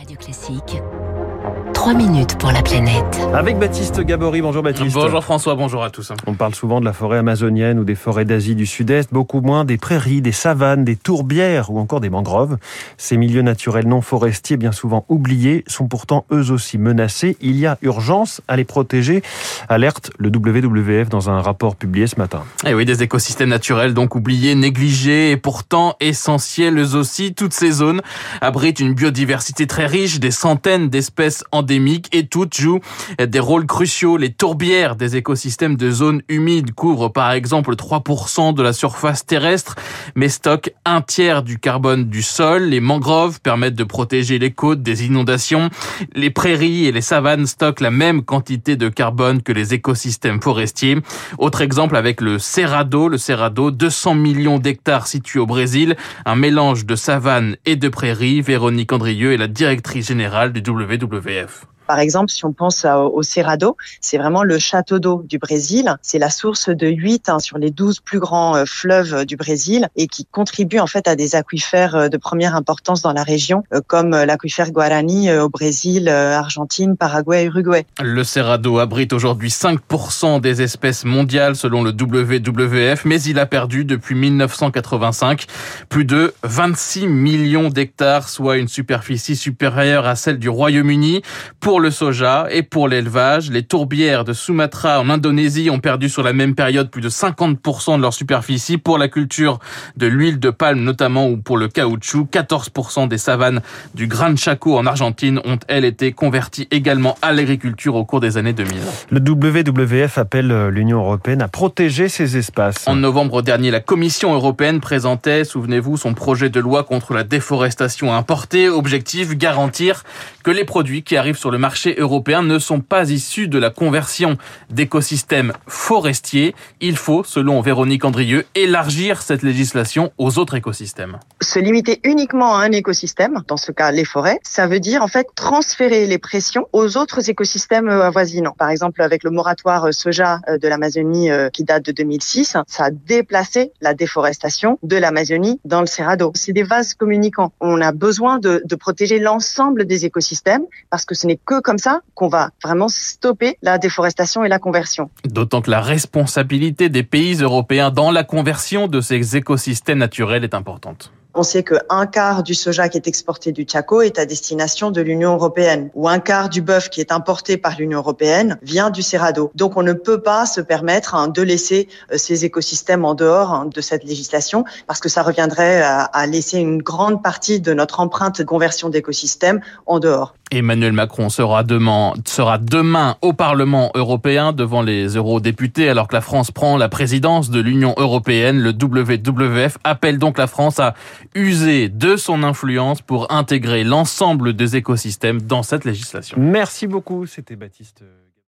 Radio Classique. 3 minutes pour la planète. Avec Baptiste Gabory. Bonjour Baptiste. Bonjour François, bonjour à tous. On parle souvent de la forêt amazonienne ou des forêts d'Asie du Sud-Est, beaucoup moins des prairies, des savanes, des tourbières ou encore des mangroves. Ces milieux naturels non forestiers, bien souvent oubliés, sont pourtant eux aussi menacés. Il y a urgence à les protéger. Alerte le WWF dans un rapport publié ce matin. Et eh oui, des écosystèmes naturels donc oubliés, négligés et pourtant essentiels eux aussi. Toutes ces zones abritent une biodiversité très riche, des centaines d'espèces et toutes jouent des rôles cruciaux. Les tourbières des écosystèmes de zones humides couvrent par exemple 3% de la surface terrestre, mais stockent un tiers du carbone du sol. Les mangroves permettent de protéger les côtes des inondations. Les prairies et les savanes stockent la même quantité de carbone que les écosystèmes forestiers. Autre exemple avec le Cerrado. Le Cerrado, 200 millions d'hectares situés au Brésil, un mélange de savane et de prairies. Véronique Andrieux est la directrice générale du WWF. Par exemple, si on pense au Cerrado, c'est vraiment le château d'eau du Brésil. C'est la source de 8 hein, sur les 12 plus grands euh, fleuves du Brésil et qui contribue en fait à des aquifères euh, de première importance dans la région, euh, comme l'aquifère Guarani au Brésil, Argentine, Paraguay, Uruguay. Le Cerrado abrite aujourd'hui 5% des espèces mondiales selon le WWF, mais il a perdu depuis 1985 plus de 26 millions d'hectares, soit une superficie supérieure à celle du Royaume-Uni. Pour le soja et pour l'élevage. Les tourbières de Sumatra en Indonésie ont perdu sur la même période plus de 50% de leur superficie. Pour la culture de l'huile de palme notamment ou pour le caoutchouc, 14% des savanes du Gran Chaco en Argentine ont elles été converties également à l'agriculture au cours des années 2000. Le WWF appelle l'Union européenne à protéger ces espaces. En novembre dernier, la Commission européenne présentait, souvenez-vous, son projet de loi contre la déforestation importée. Objectif, garantir que les produits qui arrivent sur le marché européen ne sont pas issus de la conversion d'écosystèmes forestiers. Il faut, selon Véronique Andrieux, élargir cette législation aux autres écosystèmes. Se limiter uniquement à un écosystème, dans ce cas les forêts, ça veut dire en fait transférer les pressions aux autres écosystèmes avoisinants. Par exemple, avec le moratoire soja euh, de l'Amazonie euh, qui date de 2006, ça a déplacé la déforestation de l'Amazonie dans le Cerrado. C'est des vases communicants. On a besoin de, de protéger l'ensemble des écosystèmes parce que ce n'est que comme ça qu'on va vraiment stopper la déforestation et la conversion. D'autant que la responsabilité des pays européens dans la conversion de ces écosystèmes naturels est importante. On sait qu'un quart du soja qui est exporté du Chaco est à destination de l'Union européenne, ou un quart du bœuf qui est importé par l'Union européenne vient du Cerrado. Donc on ne peut pas se permettre hein, de laisser euh, ces écosystèmes en dehors hein, de cette législation, parce que ça reviendrait à laisser une grande partie de notre empreinte de conversion d'écosystèmes en dehors. Emmanuel Macron sera demain, au Parlement européen devant les eurodéputés alors que la France prend la présidence de l'Union européenne. Le WWF appelle donc la France à user de son influence pour intégrer l'ensemble des écosystèmes dans cette législation. Merci beaucoup, c'était Baptiste.